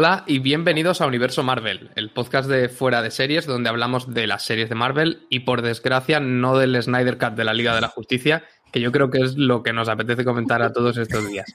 Hola y bienvenidos a Universo Marvel, el podcast de Fuera de Series donde hablamos de las series de Marvel y por desgracia no del Snyder Cut de la Liga de la Justicia, que yo creo que es lo que nos apetece comentar a todos estos días.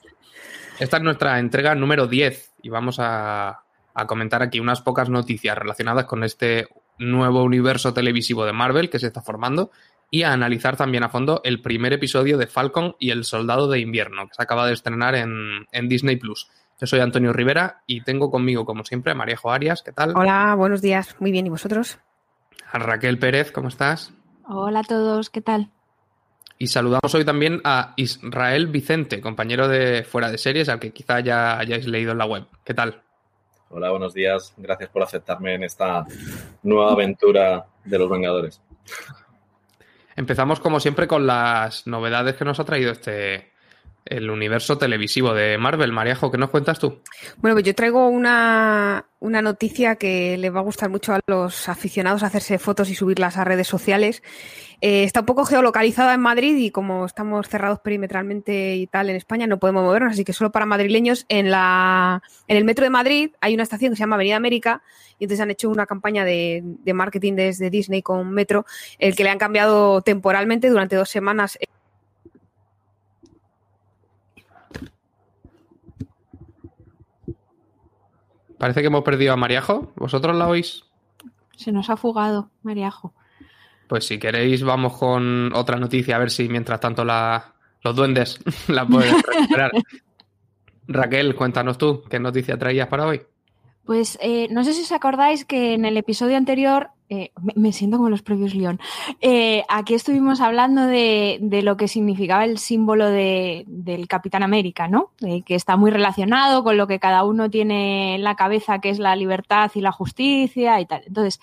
Esta es nuestra entrega número 10 y vamos a, comentar aquí unas pocas noticias relacionadas con este nuevo universo televisivo de Marvel que se está formando y a analizar también a fondo el primer episodio de Falcon y el Soldado de Invierno que se acaba de estrenar en, en Disney Plus. Yo soy Antonio Rivera y tengo conmigo, como siempre, a Maríajo Arias. ¿Qué tal? Hola, buenos días. Muy bien. ¿Y vosotros? A Raquel Pérez, ¿cómo estás? Hola a todos, ¿qué tal? Y saludamos hoy también a Israel Vicente, compañero de Fuera de Series, al que quizá ya hayáis leído en la web. ¿Qué tal? Hola, buenos días. Gracias por aceptarme en esta nueva aventura de los Vengadores. Empezamos, como siempre, con las novedades que nos ha traído este, el universo televisivo de Marvel. Mariajo, ¿qué nos cuentas tú? Bueno, pues yo traigo una, una, noticia que le va a gustar mucho a los aficionados a hacerse fotos y subirlas a redes sociales. Eh, está un poco geolocalizada en Madrid y como estamos cerrados perimetralmente y tal en España, no podemos movernos, así que solo para madrileños en, la, en el metro de Madrid hay una estación que se llama Avenida América y entonces han hecho una campaña de, de marketing desde Disney con Metro, el que le han cambiado temporalmente durante dos semanas Parece que hemos perdido a Mariajo. ¿Vosotros la oís? Se nos ha fugado, Mariajo. Pues si queréis, vamos con otra noticia, a ver si mientras tanto la, los duendes la pueden recuperar. Raquel, cuéntanos tú, ¿qué noticia traías para hoy? Pues eh, no sé si os acordáis que en el episodio anterior, eh, me, siento como los previos León, eh, aquí estuvimos hablando de, lo que significaba el símbolo de, del Capitán América, ¿no? que está muy relacionado con lo que cada uno tiene en la cabeza, que es la libertad y la justicia y tal. Entonces,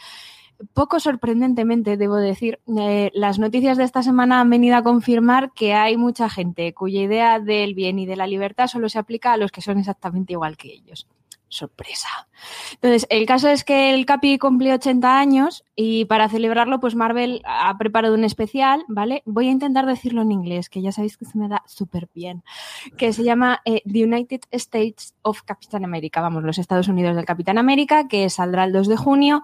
poco sorprendentemente, debo decir, eh, las noticias de esta semana han venido a confirmar que hay mucha gente cuya idea del bien y de la libertad solo se aplica a los que son exactamente igual que ellos sorpresa. Entonces, el caso es que el Capi cumplió 80 años y para celebrarlo, pues Marvel ha preparado un especial, ¿vale? Voy a intentar decirlo en inglés, que ya sabéis que se me da súper bien, que se llama eh, The United States of Capitán América, vamos, los Estados Unidos del Capitán América, que saldrá el 2 de junio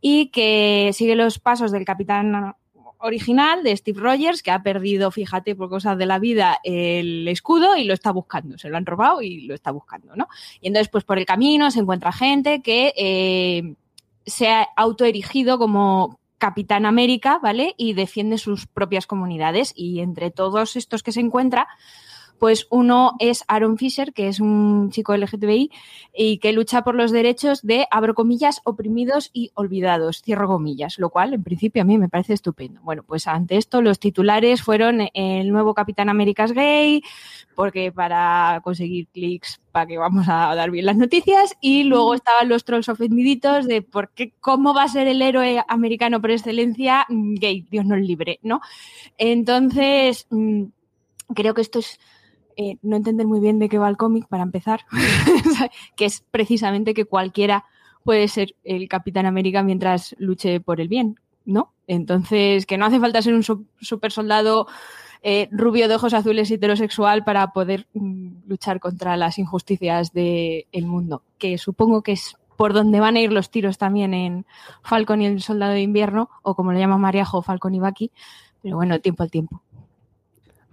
y que sigue los pasos del Capitán original de Steve Rogers, que ha perdido, fíjate, por cosas de la vida, el escudo y lo está buscando. Se lo han robado y lo está buscando, ¿no? Y entonces, pues por el camino se encuentra gente que eh, se ha autoerigido como Capitán América, ¿vale? Y defiende sus propias comunidades. Y entre todos estos que se encuentra, pues uno es Aaron Fisher, que es un chico LGTBI y que lucha por los derechos de, abro comillas, oprimidos y olvidados, cierro comillas, lo cual en principio a mí me parece estupendo. Bueno, pues ante esto los titulares fueron el nuevo Capitán América es gay, porque para conseguir clics para que vamos a dar bien las noticias y luego estaban los trolls ofendiditos de por qué, cómo va a ser el héroe americano por excelencia gay, Dios nos libre, ¿no? Entonces, creo que esto es eh, no entender muy bien de qué va el cómic, para empezar, que es precisamente que cualquiera puede ser el Capitán América mientras luche por el bien, ¿no? Entonces, que no hace falta ser un super soldado eh, rubio de ojos azules heterosexual para poder mm, luchar contra las injusticias del mundo, que supongo que es por donde van a ir los tiros también en Falcon y el Soldado de Invierno, o como le llama Mariajo, Falcon y Bucky, pero bueno, tiempo al tiempo.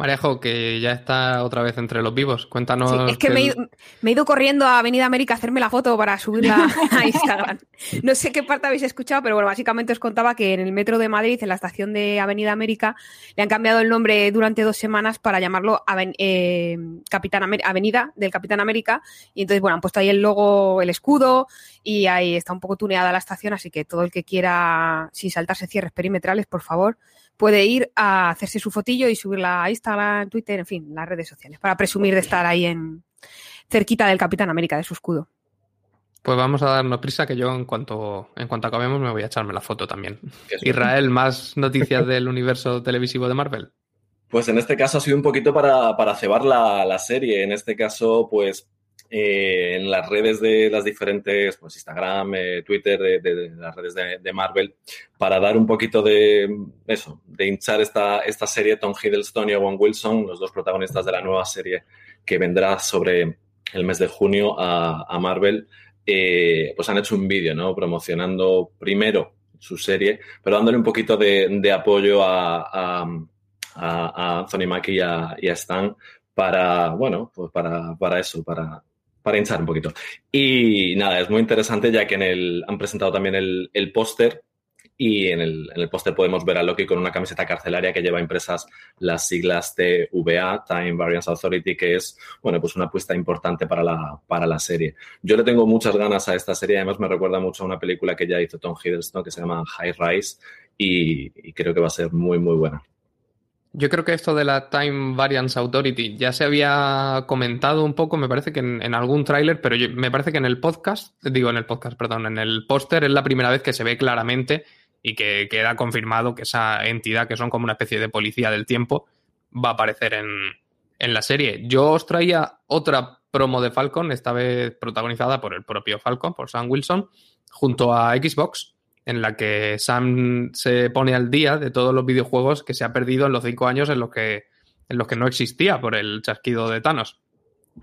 Marejo, que ya está otra vez entre los vivos. Cuéntanos. Sí, es que, que... Me, he ido, me, he ido, corriendo a Avenida América a hacerme la foto para subirla a Instagram. No sé qué parte habéis escuchado, pero bueno, básicamente os contaba que en el metro de Madrid, en la estación de Avenida América, le han cambiado el nombre durante dos semanas para llamarlo Aven eh, Capitán Amer Avenida del Capitán América. Y entonces, bueno, han puesto ahí el logo, el escudo, y ahí está un poco tuneada la estación, así que todo el que quiera, sin saltarse cierres perimetrales, por favor, puede ir a hacerse su fotillo y subirla a Instagram, Twitter, en fin, las redes sociales, para presumir de estar ahí en cerquita del Capitán América, de su escudo. Pues vamos a darnos prisa que yo en cuanto, en cuanto acabemos me voy a echarme la foto también. Israel, ¿más noticias del universo televisivo de Marvel? Pues en este caso ha sido un poquito para, para cebar la, la serie. En este caso, pues eh, en las redes de las diferentes, pues Instagram, eh, Twitter, de, las redes de, Marvel, para dar un poquito de eso, de hinchar esta, esta serie Tom Hiddleston y Owen Wilson, los dos protagonistas de la nueva serie que vendrá sobre el mes de junio a, a Marvel. eh, pues han hecho un vídeo, ¿no? Promocionando primero su serie, pero dándole un poquito de, apoyo a, a, a, Anthony Mackie y a, Stan para, bueno, pues para, para eso, para, para hinchar un poquito. Y nada, es muy interesante ya que en el, han presentado también el, el póster y en el, en el póster podemos ver a Loki con una camiseta carcelaria que lleva impresas las siglas TVA, Time Variance Authority, que es, bueno, pues una apuesta importante para la, para la serie. Yo le tengo muchas ganas a esta serie, además me recuerda mucho a una película que ya hizo Tom Hiddleston que se llama High Rise y, y creo que va a ser muy, muy buena. Yo creo que esto de la Time Variance Authority ya se había comentado un poco, me parece que en, algún tráiler, pero me parece que en el podcast, digo en el podcast, perdón, en el póster es la primera vez que se ve claramente y que queda confirmado que esa entidad, que son como una especie de policía del tiempo, va a aparecer en, en la serie. Yo os traía otra promo de Falcon, esta vez protagonizada por el propio Falcon, por Sam Wilson, junto a Xbox, en la que Sam se pone al día de todos los videojuegos que se ha perdido en los cinco años en los que, en los que no existía por el chasquido de Thanos.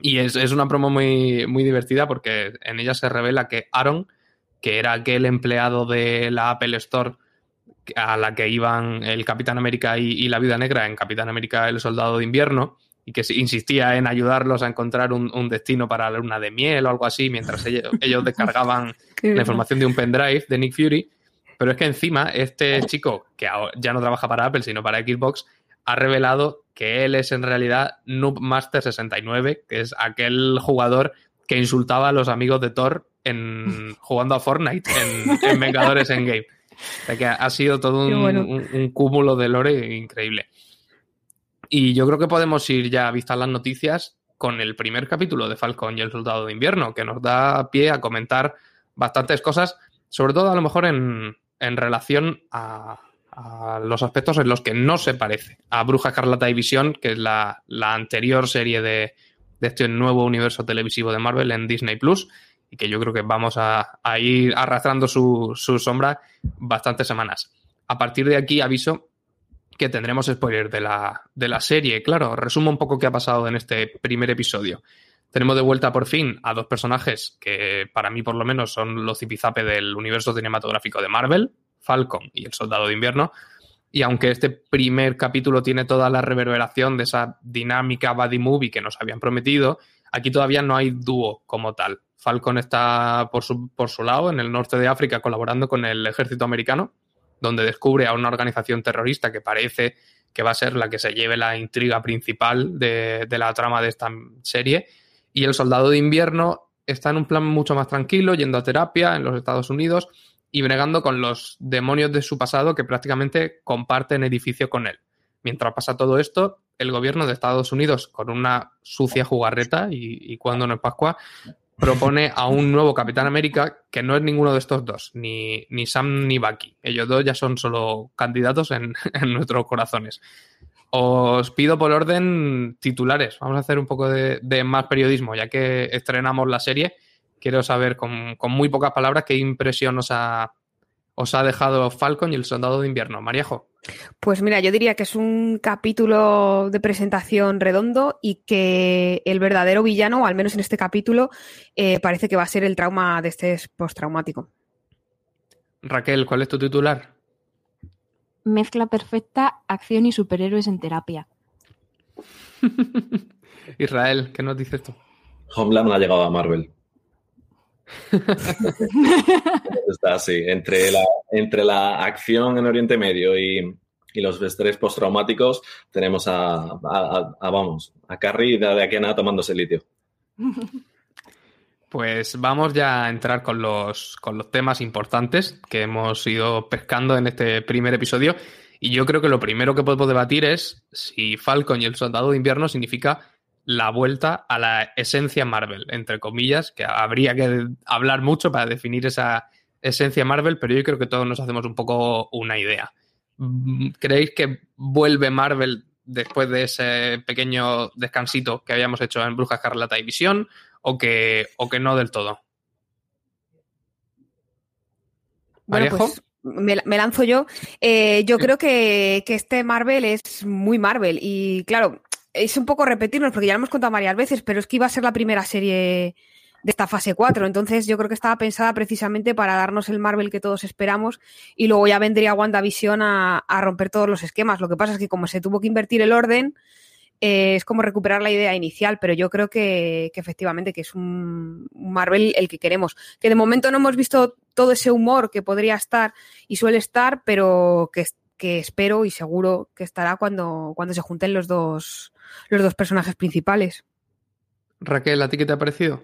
Y es, es una promo muy, muy divertida porque en ella se revela que Aaron que era aquel empleado de la Apple Store a la que iban el Capitán América y, la Vida Negra en Capitán América el Soldado de Invierno y que insistía en ayudarlos a encontrar un, destino para la luna de miel o algo así mientras ellos, descargaban la información de un pendrive de Nick Fury. Pero es que encima este chico, que ya no trabaja para Apple sino para Xbox, ha revelado que él es en realidad Noob Master 69, que es aquel jugador que insultaba a los amigos de Thor en, jugando a Fortnite en, Vengadores Endgame. O sea que ha sido todo un, cúmulo de lore increíble. Y yo creo que podemos ir ya vistas las noticias con el primer capítulo de Falcon y el Soldado de Invierno, que nos da pie a comentar bastantes cosas, sobre todo a lo mejor en, relación a, los aspectos en los que no se parece a Bruja Carlata y Visión, que es la, anterior serie de, de, este nuevo universo televisivo de Marvel en Disney Plus y que yo creo que vamos a, ir arrastrando su, sombra bastantes semanas. A partir de aquí aviso que tendremos spoilers de la, de la serie. Claro, resumo un poco qué ha pasado en este primer episodio. Tenemos de vuelta por fin a dos personajes que para mí por lo menos son los zipizape del universo cinematográfico de Marvel, Falcon y el Soldado de Invierno. Y aunque este primer capítulo tiene toda la reverberación de esa dinámica buddy movie que nos habían prometido, aquí todavía no hay dúo como tal. Falcon está por su, por su lado en el norte de África colaborando con el ejército americano, donde descubre a una organización terrorista que parece que va a ser la que se lleve la intriga principal de, la trama de esta serie. Y el soldado de invierno está en un plan mucho más tranquilo, yendo a terapia en los Estados Unidos y bregando con los demonios de su pasado que prácticamente comparten edificio con él. Mientras pasa todo esto, el gobierno de Estados Unidos, con una sucia jugarreta, y, cuando no es Pascua, propone a un nuevo Capitán América que no es ninguno de estos dos, ni, ni Sam ni Bucky. Ellos dos ya son solo candidatos en, nuestros corazones. Os pido por orden titulares. Vamos a hacer un poco de, más periodismo, ya que estrenamos la serie. Quiero saber con, con muy pocas palabras qué impresión os ha, os ha dejado Falcon y el Soldado de Invierno. Mariejo. Pues mira, yo diría que es un capítulo de presentación redondo y que el verdadero villano, o al menos en este capítulo, eh, parece que va a ser el trauma de este postraumático. Raquel, ¿cuál es tu titular? Mezcla perfecta, acción y superhéroes en terapia. Israel, ¿qué nos dices tú? Homeland ha llegado a Marvel. Está así, entre la, entre la acción en Oriente Medio y, los estrés postraumáticos, tenemos a, vamos, a Carrie de aquí a nada tomándose litio. Pues vamos ya a entrar con los, con los temas importantes que hemos ido pescando en este primer episodio. Y yo creo que lo primero que podemos debatir es si Falcon y el Soldado de Invierno significa la vuelta a la esencia Marvel, entre comillas, que habría que hablar mucho para definir esa esencia Marvel, pero yo creo que todos nos hacemos un poco una idea. ¿Creéis que vuelve Marvel después de ese pequeño descansito que habíamos hecho en Brujas Carlata y Visión o que, o que no del todo? Bueno, pues me, lanzo yo. Eh, yo creo que, que, este Marvel es muy Marvel y claro, es un poco repetirnos porque ya lo hemos contado varias veces, pero es que iba a ser la primera serie de esta fase 4. Entonces yo creo que estaba pensada precisamente para darnos el Marvel que todos esperamos y luego ya vendría WandaVision a, a romper todos los esquemas. Lo que pasa es que como se tuvo que invertir el orden, eh, es como recuperar la idea inicial, pero yo creo que, que, efectivamente que es un Marvel el que queremos. Que de momento no hemos visto todo ese humor que podría estar y suele estar, pero que, que espero y seguro que estará cuando, cuando se junten los dos, los dos personajes principales. Raquel, ¿a ti qué te ha parecido?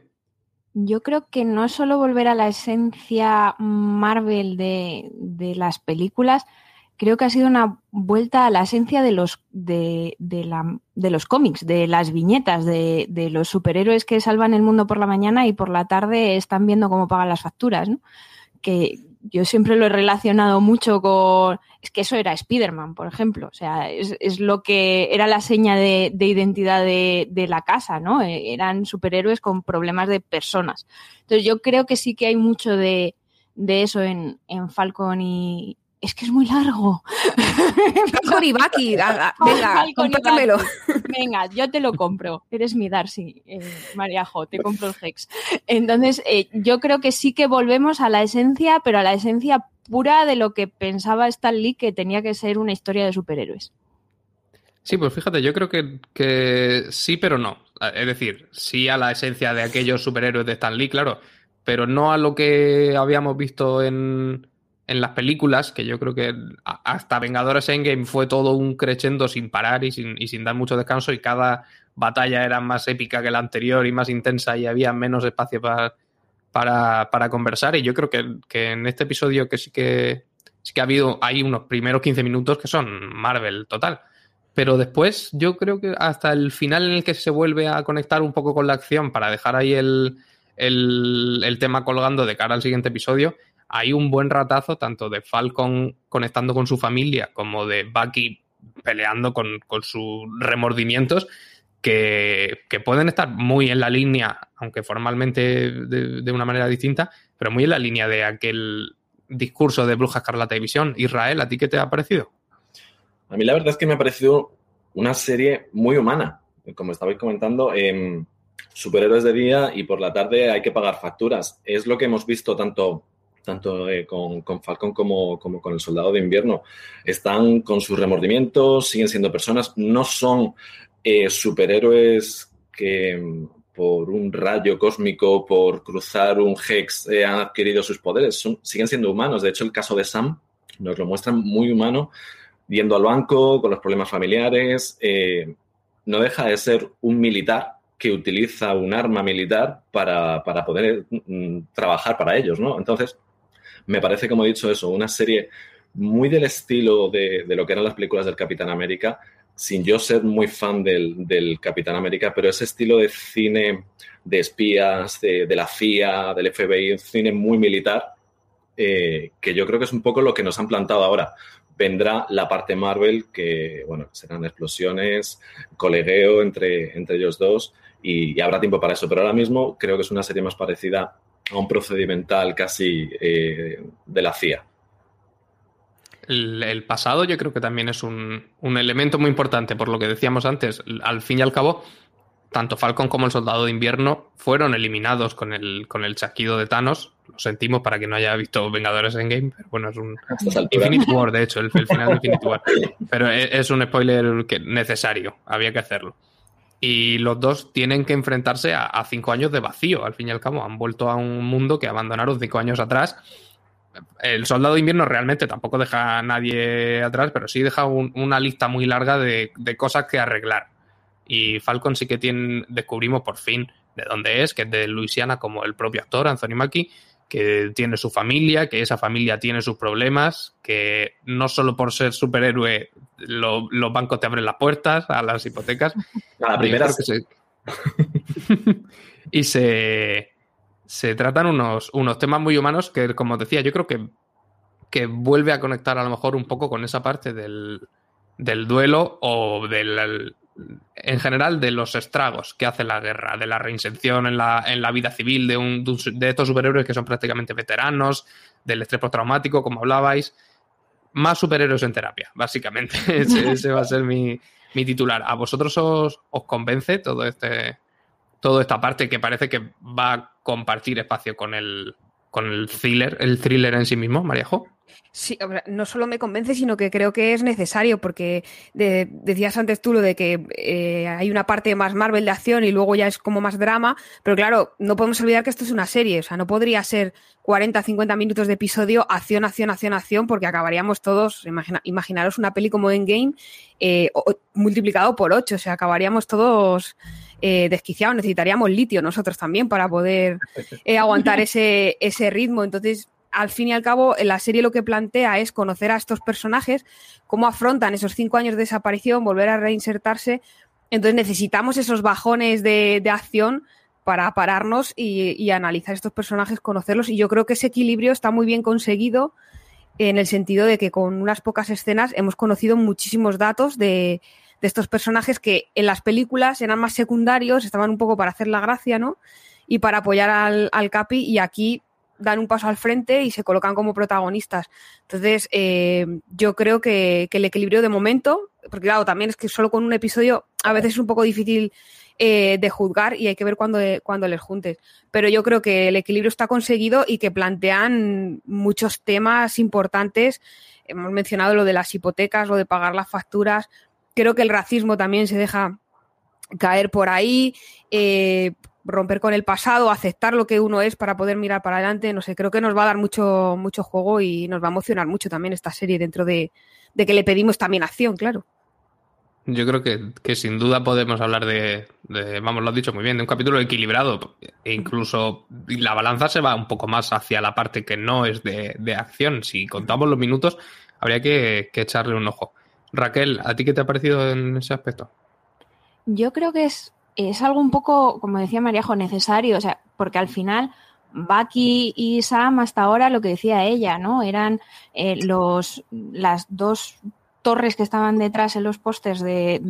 Yo creo que no es solo volver a la esencia Marvel de, de las películas, creo que ha sido una vuelta a la esencia de los, de, de, la, de los cómics, de las viñetas, de, de, los superhéroes que salvan el mundo por la mañana y por la tarde están viendo cómo pagan las facturas, ¿no? Que yo siempre lo he relacionado mucho con... Es que eso era Spider-Man, por ejemplo. O sea, es, es, lo que era la seña de, de identidad de, la casa, ¿no? Eh, eran superhéroes con problemas de personas. Entonces yo creo que sí que hay mucho de, de eso en, en Falcon y, es que es muy largo. Bucky, venga, cómpramelo. Venga, yo te lo compro. Eres mi Darcy, eh, Mariajo, te compro el Hex. Entonces, eh, yo creo que sí que volvemos a la esencia, pero a la esencia pura de lo que pensaba Stan Lee que tenía que ser una historia de superhéroes. Sí, pues fíjate, yo creo que, que sí, pero no. Es decir, sí a la esencia de aquellos superhéroes de Stan Lee, claro, pero no a lo que habíamos visto en, en las películas, que yo creo que hasta Vengadores Endgame fue todo un crescendo sin parar y sin, y sin dar mucho descanso y cada batalla era más épica que la anterior y más intensa y había menos espacio para, para, para conversar y yo creo que, que, en este episodio que sí que sí que ha habido hay unos primeros 15 minutos que son Marvel total. Pero después yo creo que hasta el final en el que se vuelve a conectar un poco con la acción para dejar ahí el, el, el tema colgando de cara al siguiente episodio, hay un buen ratazo tanto de Falcon conectando con su familia como de Bucky peleando con, con sus remordimientos que, que, pueden estar muy en la línea, aunque formalmente de, de, una manera distinta, pero muy en la línea de aquel discurso de Bruja Escarlata y Visión. Israel, ¿a ti qué te ha parecido? A mí la verdad es que me ha parecido una serie muy humana. Como estabais comentando, eh, superhéroes de día y por la tarde hay que pagar facturas. Es lo que hemos visto tanto tanto eh, con, con, Falcon como, como, con el Soldado de Invierno. Están con sus remordimientos, siguen siendo personas, no son eh, superhéroes que mm, por un rayo cósmico, por cruzar un hex, eh, han adquirido sus poderes, siguen siendo humanos. De hecho, el caso de Sam nos lo muestran muy humano, yendo al banco, con los problemas familiares. Eh, no deja de ser un militar que utiliza un arma militar para, para poder mm, trabajar para ellos, ¿no? Entonces, me parece, como he dicho, eso, una serie muy del estilo de, lo que eran las películas del Capitán América, sin yo ser muy fan del, Capitán América, pero ese estilo de cine de espías, de, la CIA, del FBI, un cine muy militar, eh, que yo creo que es un poco lo que nos han plantado ahora. Vendrá la parte Marvel, que, bueno, serán explosiones, colegueo entre, entre ellos dos, y habrá tiempo para eso. Pero ahora mismo creo que es una serie más parecida a un procedimental casi eh, de la CIA. El, el, pasado yo creo que también es un, un, elemento muy importante, por lo que decíamos antes. Al fin y al cabo, tanto Falcon como el Soldado de Invierno fueron eliminados con el, con el chasquido de Thanos. Lo sentimos para quien no haya visto Vengadores en Game, pero bueno, es un Infinity War, de hecho, el, el final de Infinity War. Pero es, es un spoiler que necesario, había que hacerlo. Y los dos tienen que enfrentarse a, cinco años de vacío, al fin y al cabo. Han vuelto a un mundo que abandonaron cinco años atrás. El soldado de invierno realmente tampoco deja a nadie atrás, pero sí deja un, una lista muy larga de, de, cosas que arreglar. Y Falcon sí que tiene, descubrimos por fin de dónde es, que es de Luisiana, como el propio actor, Anthony Mackie, que tiene su familia, que esa familia tiene sus problemas, que no solo por ser superhéroe lo, los bancos te abren las puertas a las hipotecas. A la primera. Se... y se, se tratan unos, unos temas muy humanos que, como decía, yo creo que, que vuelve a conectar a lo mejor un poco con esa parte del, del duelo o del, en general de los estragos que hace la guerra, de la reinserción en la, en la vida civil de, un, de estos superhéroes que son prácticamente veteranos, del estrés postraumático, como hablabais. Más superhéroes en terapia, básicamente. ese, va a ser mi, mi titular. ¿A vosotros os, os, convence todo este, toda esta parte que parece que va a compartir espacio con el, con el thriller, el thriller en sí mismo, Mariajo. Sí, no solo me convence, sino que creo que es necesario, porque decías antes tú lo de que eh, hay una parte más Marvel de acción y luego ya es como más drama, pero claro, no podemos olvidar que esto es una serie, o sea, no podría ser 40, 50 minutos de episodio, acción, acción, acción, acción, porque acabaríamos todos, imaginaros una peli como Endgame eh, multiplicado por 8, o sea, acabaríamos todos eh, desquiciados, necesitaríamos litio nosotros también para poder aguantar ese, ese ritmo, entonces al fin y al cabo, la serie lo que plantea es conocer a estos personajes, cómo afrontan esos cinco años de desaparición, volver a reinsertarse. Entonces necesitamos esos bajones de, acción para pararnos y, analizar estos personajes, conocerlos. Y yo creo que ese equilibrio está muy bien conseguido en el sentido de que con unas pocas escenas hemos conocido muchísimos datos de, estos personajes que en las películas eran más secundarios, estaban un poco para hacer la gracia, ¿no? Y para apoyar al, al Capi. Y aquí dan un paso al frente y se colocan como protagonistas. Entonces, eh, yo creo que, el equilibrio de momento, porque claro, también es que solo con un episodio a veces es un poco difícil eh, de juzgar y hay que ver cuándo, cuando les juntes. Pero yo creo que el equilibrio está conseguido y que plantean muchos temas importantes. Hemos mencionado lo de las hipotecas, lo de pagar las facturas. Creo que el racismo también se deja caer por ahí. Eh, romper con el pasado, aceptar lo que uno es para poder mirar para adelante, no sé, creo que nos va a dar mucho, mucho juego y nos va a emocionar mucho también esta serie dentro de, que le pedimos también acción, claro. Yo creo que, sin duda podemos hablar de, vamos, lo has dicho muy bien, de un capítulo equilibrado. E incluso la balanza se va un poco más hacia la parte que no es de, acción. Si contamos los minutos, habría que, que echarle un ojo. Raquel, ¿a ti qué te ha parecido en ese aspecto? Yo creo que es es algo un poco, como decía Mariajo, necesario, o sea, porque al final Bucky y Sam hasta ahora lo que decía ella, ¿no? Eran eh, los las dos torres que estaban detrás en los pósters de,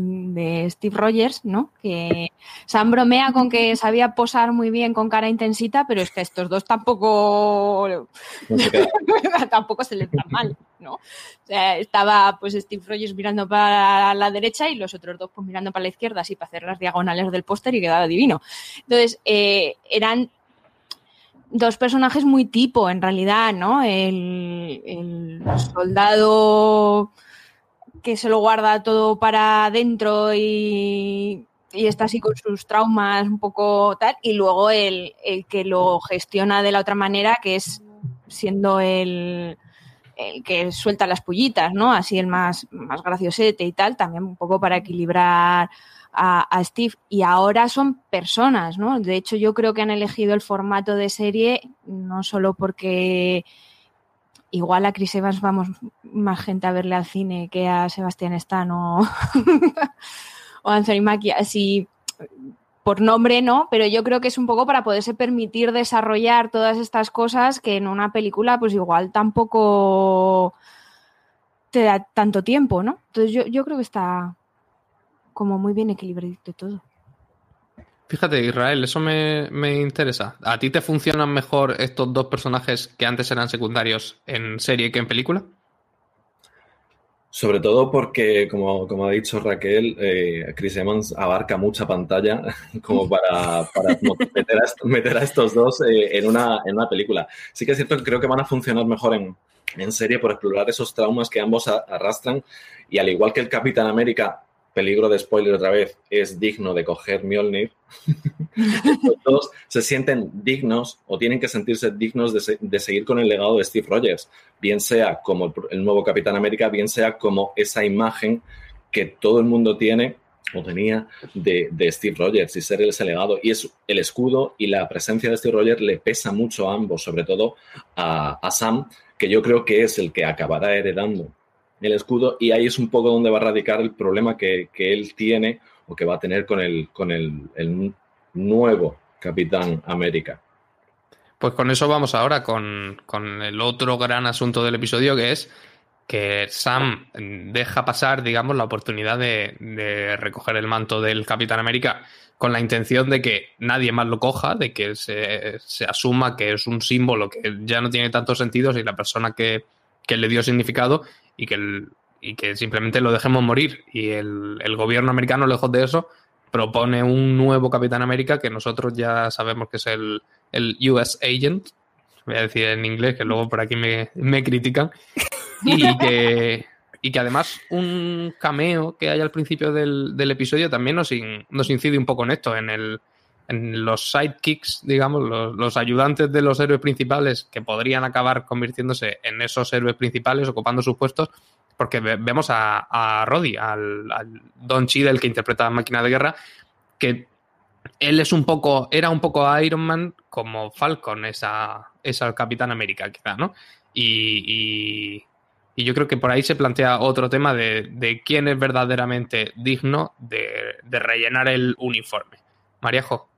Steve Rogers, ¿no? Que Sam bromea con que sabía posar muy bien con cara intensita, pero es que estos dos tampoco tampoco se le dan mal, ¿no? O sea, estaba pues Steve Rogers mirando para la derecha y los otros dos pues mirando para la izquierda, así para hacer las diagonales del póster y quedaba divino. Entonces, eh, eran dos personajes muy tipo, en realidad, ¿no? el soldado que se lo guarda todo para adentro y, está así con sus traumas un poco tal, y luego el, que lo gestiona de la otra manera, que es siendo el, el que suelta las pullitas, ¿no? Así el más, más graciosete y tal, también un poco para equilibrar a, a, Steve. Y ahora son personas, ¿no? De hecho, yo creo que han elegido el formato de serie no solo porque igual a Chris Evans vamos más gente a verle al cine que a Sebastián Stan o, o Anthony Mackie, así por nombre no, pero yo creo que es un poco para poderse permitir desarrollar todas estas cosas que en una película pues igual tampoco te da tanto tiempo, ¿no? Entonces yo, yo creo que está como muy bien equilibrado todo. Fíjate, Israel, eso me, interesa. ¿A ti te funcionan mejor estos dos personajes que antes eran secundarios en serie que en película? Sobre todo porque, como, ha dicho Raquel, eh, Chris Evans abarca mucha pantalla como para, meter, a, estos dos eh, en, una, en una película. Sí que es cierto que creo que van a funcionar mejor en, en serie por explorar esos traumas que ambos arrastran y al igual que el Capitán América peligro de spoiler otra vez, es digno de coger Mjolnir, los dos se sienten dignos o tienen que sentirse dignos de, seguir con el legado de Steve Rogers, bien sea como el, nuevo Capitán América, bien sea como esa imagen que todo el mundo tiene o tenía de, Steve Rogers y ser ese legado. Y es el escudo y la presencia de Steve Rogers le pesa mucho a ambos, sobre todo a, a Sam, que yo creo que es el que acabará heredando el escudo y ahí es un poco donde va a radicar el problema que, él tiene o que va a tener con el, con el, nuevo Capitán América. Pues con eso vamos ahora con, el otro gran asunto del episodio que es que Sam deja pasar, digamos, la oportunidad de, recoger el manto del Capitán América con la intención de que nadie más lo coja, de que se, se asuma que es un símbolo que ya no tiene tantos sentidos y la persona que, que le dio significado y que, y que simplemente lo dejemos morir. Y el, gobierno americano, lejos de eso, propone un nuevo Capitán América que nosotros ya sabemos que es el, el US Agent, voy a decir en inglés, que luego por aquí me, me critican, y que, y que además un cameo que hay al principio del, del episodio también nos, in, nos incide un poco en esto, en el en los sidekicks, digamos, los, ayudantes de los héroes principales que podrían acabar convirtiéndose en esos héroes principales, ocupando sus puestos, porque ve, vemos a, a Roddy, al, al, Don Cheadle que interpreta a Máquina de Guerra, que él es un poco, era un poco Iron Man como Falcon, esa, esa Capitán América, quizá, ¿no? Y, y, y, yo creo que por ahí se plantea otro tema de, de quién es verdaderamente digno de, de rellenar el uniforme. Maríajo.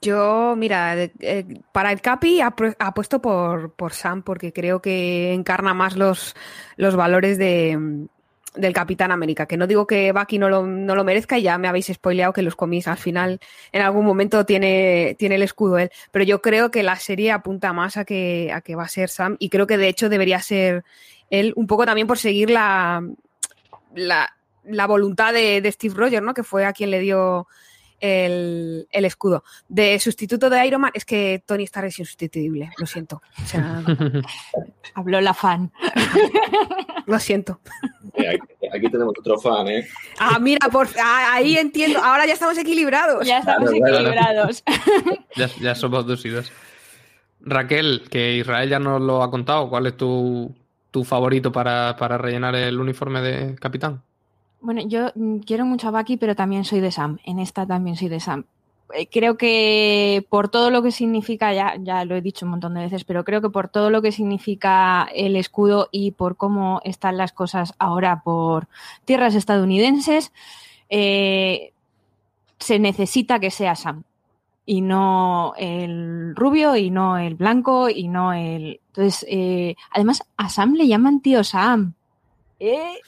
Yo, mira, eh, para el Capi apuesto por, por Sam porque creo que encarna más los, los valores de, del Capitán América. Que no digo que Bucky no lo, no lo merezca ya me habéis spoileado que los comis al final en algún momento tiene, tiene el escudo él. Pero yo creo que la serie apunta más a que, a que va a ser Sam y creo que de hecho debería ser él un poco también por seguir la, la, la voluntad de, de Steve Rogers, ¿no? Que fue a quien le dio el, el, escudo. De sustituto de Iron Man, es que Tony Stark es insustituible, lo siento. O sea, Habló la fan. lo siento. Aquí, aquí, tenemos otro fan, ¿eh? Ah, mira, por, ah, ahí entiendo. Ahora ya estamos equilibrados. Ya estamos claro, equilibrados. Claro. Ya, ya, somos dos y dos. Raquel, que Israel ya nos lo ha contado, ¿cuál es tu, tu favorito para, para rellenar el uniforme de capitán? Bueno, yo quiero mucho a Bucky, pero también soy de Sam. En esta también soy de Sam. Creo que por todo lo que significa, ya, ya lo he dicho un montón de veces, pero creo que por todo lo que significa el escudo y por cómo están las cosas ahora por tierras estadounidenses, eh, se necesita que sea Sam. Y no el rubio, y no el blanco, y no el. Entonces, eh, además, a Sam le llaman tío Sam. ¿Eh?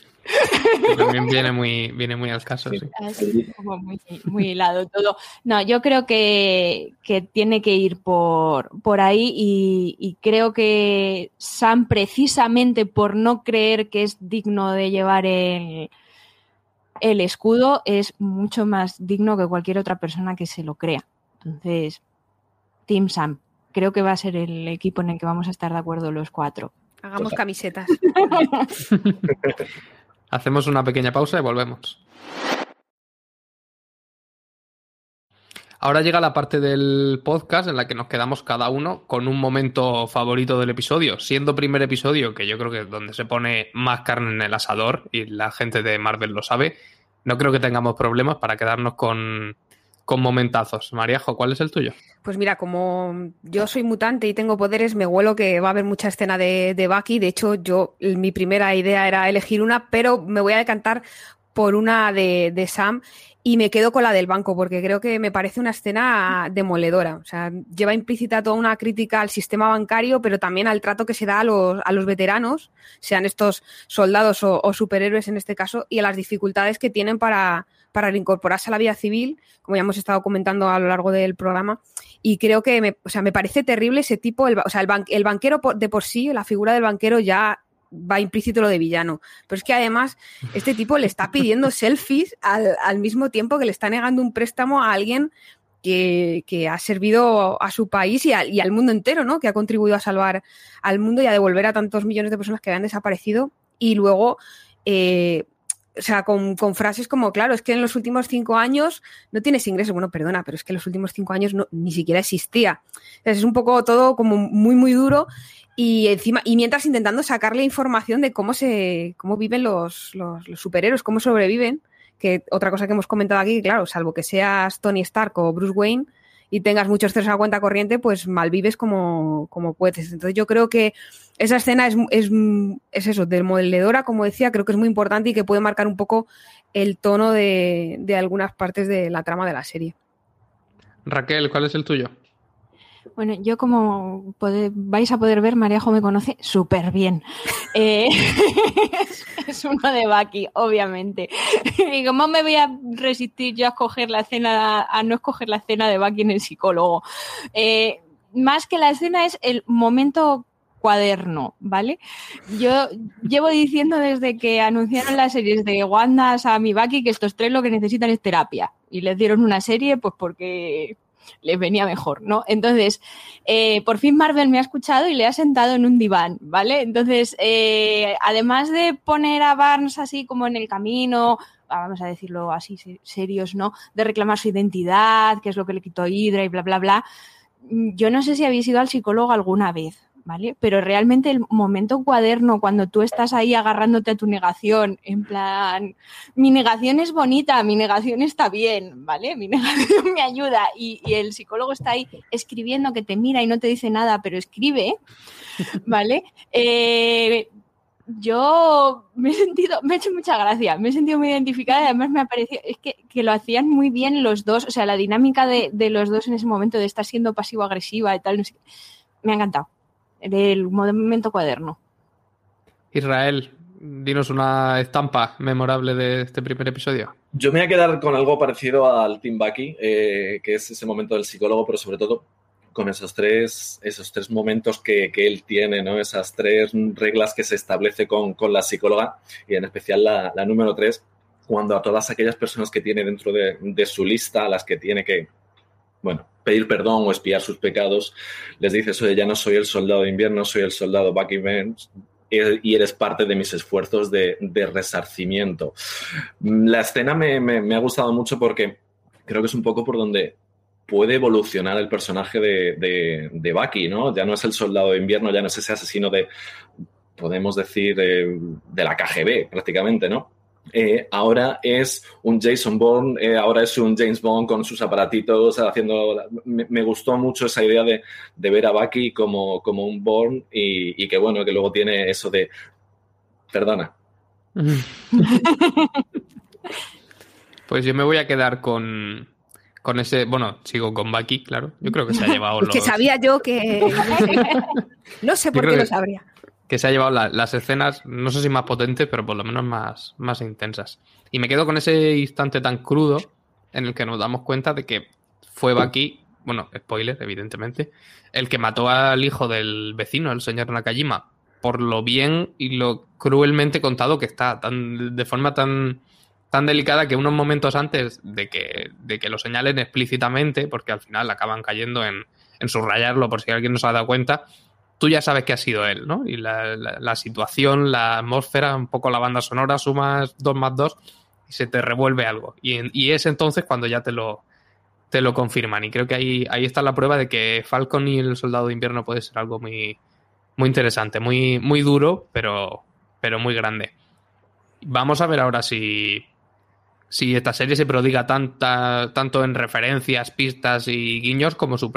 También viene muy, viene muy al caso. Sí. Así, como muy, muy hilado todo. No, yo creo que, que tiene que ir por, por ahí y, y, creo que Sam, precisamente por no creer que es digno de llevar el, el escudo, es mucho más digno que cualquier otra persona que se lo crea. Entonces, Team Sam. Creo que va a ser el equipo en el que vamos a estar de acuerdo los cuatro. Hagamos camisetas. Hacemos una pequeña pausa y volvemos. Ahora llega la parte del podcast en la que nos quedamos cada uno con un momento favorito del episodio. Siendo primer episodio, que yo creo que es donde se pone más carne en el asador y la gente de Marvel lo sabe, no creo que tengamos problemas para quedarnos con, con momentazos. Mariajo, ¿cuál es el tuyo? Pues mira, como yo soy mutante y tengo poderes, me huelo que va a haber mucha escena de, de Bucky. De hecho, yo mi primera idea era elegir una, pero me voy a decantar por una de, de Sam y me quedo con la del banco porque creo que me parece una escena demoledora. O sea, lleva implícita toda una crítica al sistema bancario, pero también al trato que se da a los, a los veteranos, sean estos soldados o, o, superhéroes en este caso, y a las dificultades que tienen para, para reincorporarse a la vida civil, como ya hemos estado comentando a lo largo del programa. Y creo que me, o sea, me parece terrible ese tipo, el, o sea, el, ban, el banquero de por sí, la figura del banquero ya va implícito lo de villano. Pero es que además este tipo le está pidiendo selfies al, al mismo tiempo que le está negando un préstamo a alguien que, que, ha servido a su país y, a, y, al mundo entero, ¿no? Que ha contribuido a salvar al mundo y a devolver a tantos millones de personas que habían desaparecido. Y luego, eh, o sea, con, con, frases como, claro, es que en los últimos cinco años no tienes ingresos. Bueno, perdona, pero es que en los últimos cinco años no, ni siquiera existía. Es un poco todo como muy, muy duro y encima, y mientras intentando sacarle información de cómo se, cómo viven los, los, los superhéroes, cómo sobreviven, que otra cosa que hemos comentado aquí, claro, salvo que seas Tony Stark o Bruce Wayne y tengas muchos ceros a cuenta corriente, pues malvives como, como puedes. Entonces yo creo que esa escena es, es, es eso, demoledora, como decía, creo que es muy importante y que puede marcar un poco el tono de, de algunas partes de la trama de la serie. Raquel, ¿cuál es el tuyo? Bueno, yo como vais a poder ver, Mariajo me conoce súper bien. Eh, es, uno de Bucky, obviamente. Y cómo me voy a resistir yo a escoger la escena, a no escoger la escena de Bucky en el psicólogo. Eh, más que la escena es el momento cuaderno, ¿vale? Yo llevo diciendo desde que anunciaron las series de Wanda, Sam y Bucky que estos tres lo que necesitan es terapia. y les dieron una serie, pues porque les venía mejor, ¿no? Entonces, eh, por fin Marvel me ha escuchado y le ha sentado en un diván, ¿vale? Entonces, eh, además de poner a Barnes así como en el camino, vamos a decirlo así, serios, ¿no? De reclamar su identidad, que es lo que le quitó Hydra y bla, bla, bla. Yo no sé si habéis ido al psicólogo alguna vez, ¿vale? Pero realmente el momento cuaderno, cuando tú estás ahí agarrándote a tu negación, en plan, mi negación es bonita, mi negación está bien, ¿vale? Mi negación me ayuda y, el psicólogo está ahí escribiendo que te mira y no te dice nada, pero escribe, ¿vale? Eh, yo me he sentido, me he hecho mucha gracia, me he sentido muy identificada y además me ha parecido, es que, lo hacían muy bien los dos, o sea, la dinámica de, de los dos en ese momento de estar siendo pasivo-agresiva y tal, no sé, me ha encantado del movimiento cuaderno. Israel, dinos una estampa memorable de este primer episodio. Yo me voy a quedar con algo parecido al Team Bucky, eh, que es ese momento del psicólogo, pero sobre todo con esos tres, esos tres momentos que, él tiene, ¿no? Esas tres reglas que se establece con, la psicóloga y en especial la, número tres, cuando a todas aquellas personas que tiene dentro de, de su lista, a las que tiene que, bueno, pedir perdón o espiar sus pecados, les dices, oye, ya no soy el soldado de invierno, soy el soldado Bucky Vance y eres parte de mis esfuerzos de, resarcimiento. La escena me, ha gustado mucho porque creo que es un poco por donde puede evolucionar el personaje de, de, Bucky, ¿no? Ya no es el soldado de invierno, ya no es ese asesino de, podemos decir, eh, de la KGB prácticamente, ¿no? Eh, ahora es un Jason Bourne, eh, ahora es un James Bond con sus aparatitos haciendo... Me, gustó mucho esa idea de, ver a Bucky como, como un Bourne y, que bueno, que luego tiene eso de... Perdona. pues yo me voy a quedar con, con ese, bueno, sigo con Bucky, claro. Yo creo que se ha llevado los... Que sabía yo que... no sé por qué lo sabría que se ha llevado las escenas, no sé si más potentes, pero por lo menos más, más intensas. Y me quedo con ese instante tan crudo en el que nos damos cuenta de que fue Baki, bueno, spoiler, evidentemente, el que mató al hijo del vecino, el señor Nakajima, por lo bien y lo cruelmente contado que está, tan, de forma tan, tan delicada que unos momentos antes de que, de que lo señalen explícitamente, porque al final acaban cayendo en, en subrayarlo por si alguien no se ha dado cuenta, tú ya sabes que ha sido él, ¿no? Y la, situación, la atmósfera, un poco la banda sonora, sumas dos más dos y se te revuelve algo. Y, es entonces cuando ya te lo, te lo confirman. Y creo que ahí, ahí está la prueba de que Falcon y el Soldado de Invierno puede ser algo muy, muy interesante, muy, muy duro, pero, pero muy grande. Vamos a ver ahora si, si esta serie se prodiga tanta, tanto en referencias, pistas y guiños como su,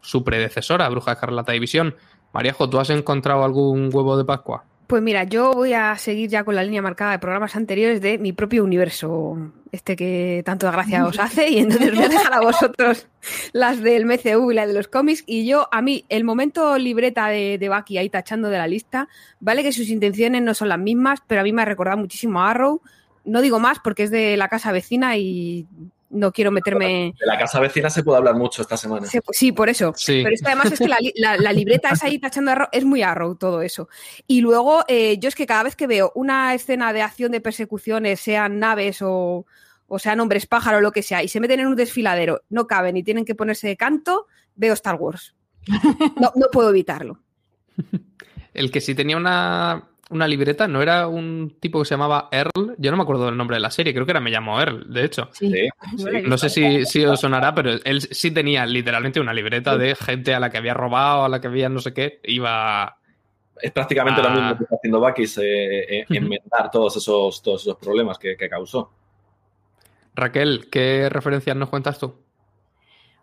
su predecesora, Bruja Escarlata División. Maríajo, ¿tú has encontrado algún huevo de Pascua? Pues mira, yo voy a seguir ya con la línea marcada de programas anteriores de mi propio universo, este que tanto de gracia os hace, y entonces voy a dejar a vosotros las del MCU y la de los cómics. Y yo, a mí, el momento libreta de, de Bucky ahí tachando de la lista, vale que sus intenciones no son las mismas, pero a mí me ha recordado muchísimo a Arrow. No digo más porque es de la casa vecina y no quiero meterme. De la casa vecina se puede hablar mucho esta semana. Sí, por eso. Pero es que además es que la, libreta es ahí tachando arrow, es muy arrow todo eso. Y luego, eh, yo es que cada vez que veo una escena de acción de persecuciones, sean naves o, o sean hombres pájaro o lo que sea, y se meten en un desfiladero, no caben y tienen que ponerse de canto, veo Star Wars. No, no puedo evitarlo. El que sí tenía una una libreta, ¿no era un tipo que se llamaba Earl? Yo no me acuerdo del nombre de la serie, creo que era Me llamo Earl, de hecho. Sí. No sé si, os sonará, pero él sí tenía literalmente una libreta de gente a la que había robado, a la que había no sé qué, iba... Es prácticamente lo mismo que está haciendo Bakis, eh, eh enmendar todos esos, todos esos problemas que, causó. Raquel, ¿qué referencias nos cuentas tú?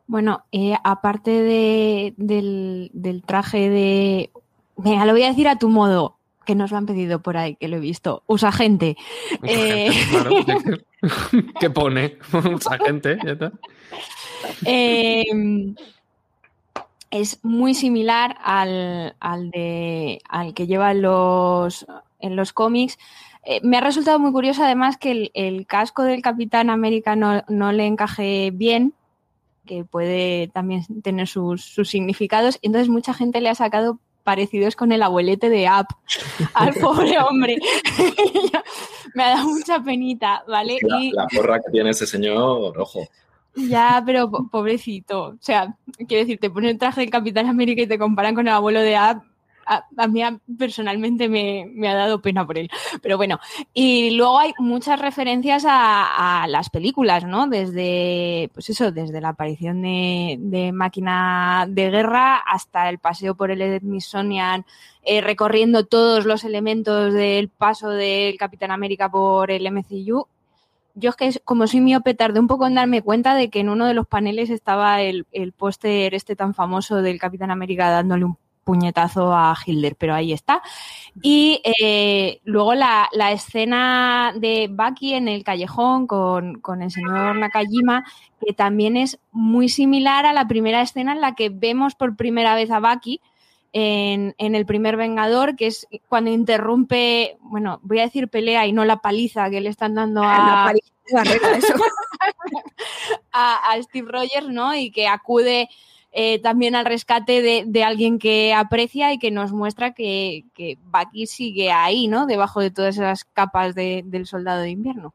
Bueno, eh, aparte de, del, del traje de... Venga, lo voy a decir a tu modo que nos lo han pedido por ahí, que lo he visto. Usa gente. Eh, ¿Qué pone? Usa gente. Em, es muy similar al, al, de, al que lleva en los, en los cómics. Eh, me ha resultado muy curioso además que el, casco del Capitán América no, no, le encaje bien, que puede también tener sus, sus significados. Y entonces mucha gente le ha sacado parecidos con el abuelete de App al pobre hombre. me ha dado mucha penita, ¿vale? La, y la porra que tiene ese señor, ojo. ya, pero po- pobrecito. O sea, quiero decir, te ponen el traje del Capitán América y te comparan con el abuelo de Ab. A, mí personalmente me, ha dado pena por él. Pero bueno, y luego hay muchas referencias a, las películas, ¿no? Desde, pues eso, desde la aparición de, Máquina de Guerra hasta el paseo por el Smithsonian, eh, recorriendo todos los elementos del paso del Capitán América por el MCU. Yo es que como soy miope tardé un poco en darme cuenta de que en uno de los paneles estaba el, el póster este tan famoso del Capitán América dándole un puñetazo a Hilder, pero ahí está. Y eh, luego la, la escena de Bucky en el callejón con, con el señor Nakajima, que también es muy similar a la primera escena en la que vemos por primera vez a Bucky en, en el primer Vengador, que es cuando interrumpe, bueno, voy a decir pelea y no la paliza que le están dando La a, a, a Steve Rogers, ¿no? Y que acude eh, también al rescate de, de alguien que aprecia y que nos muestra que, que Bucky sigue ahí, ¿no? Debajo de todas esas capas de- del soldado de invierno.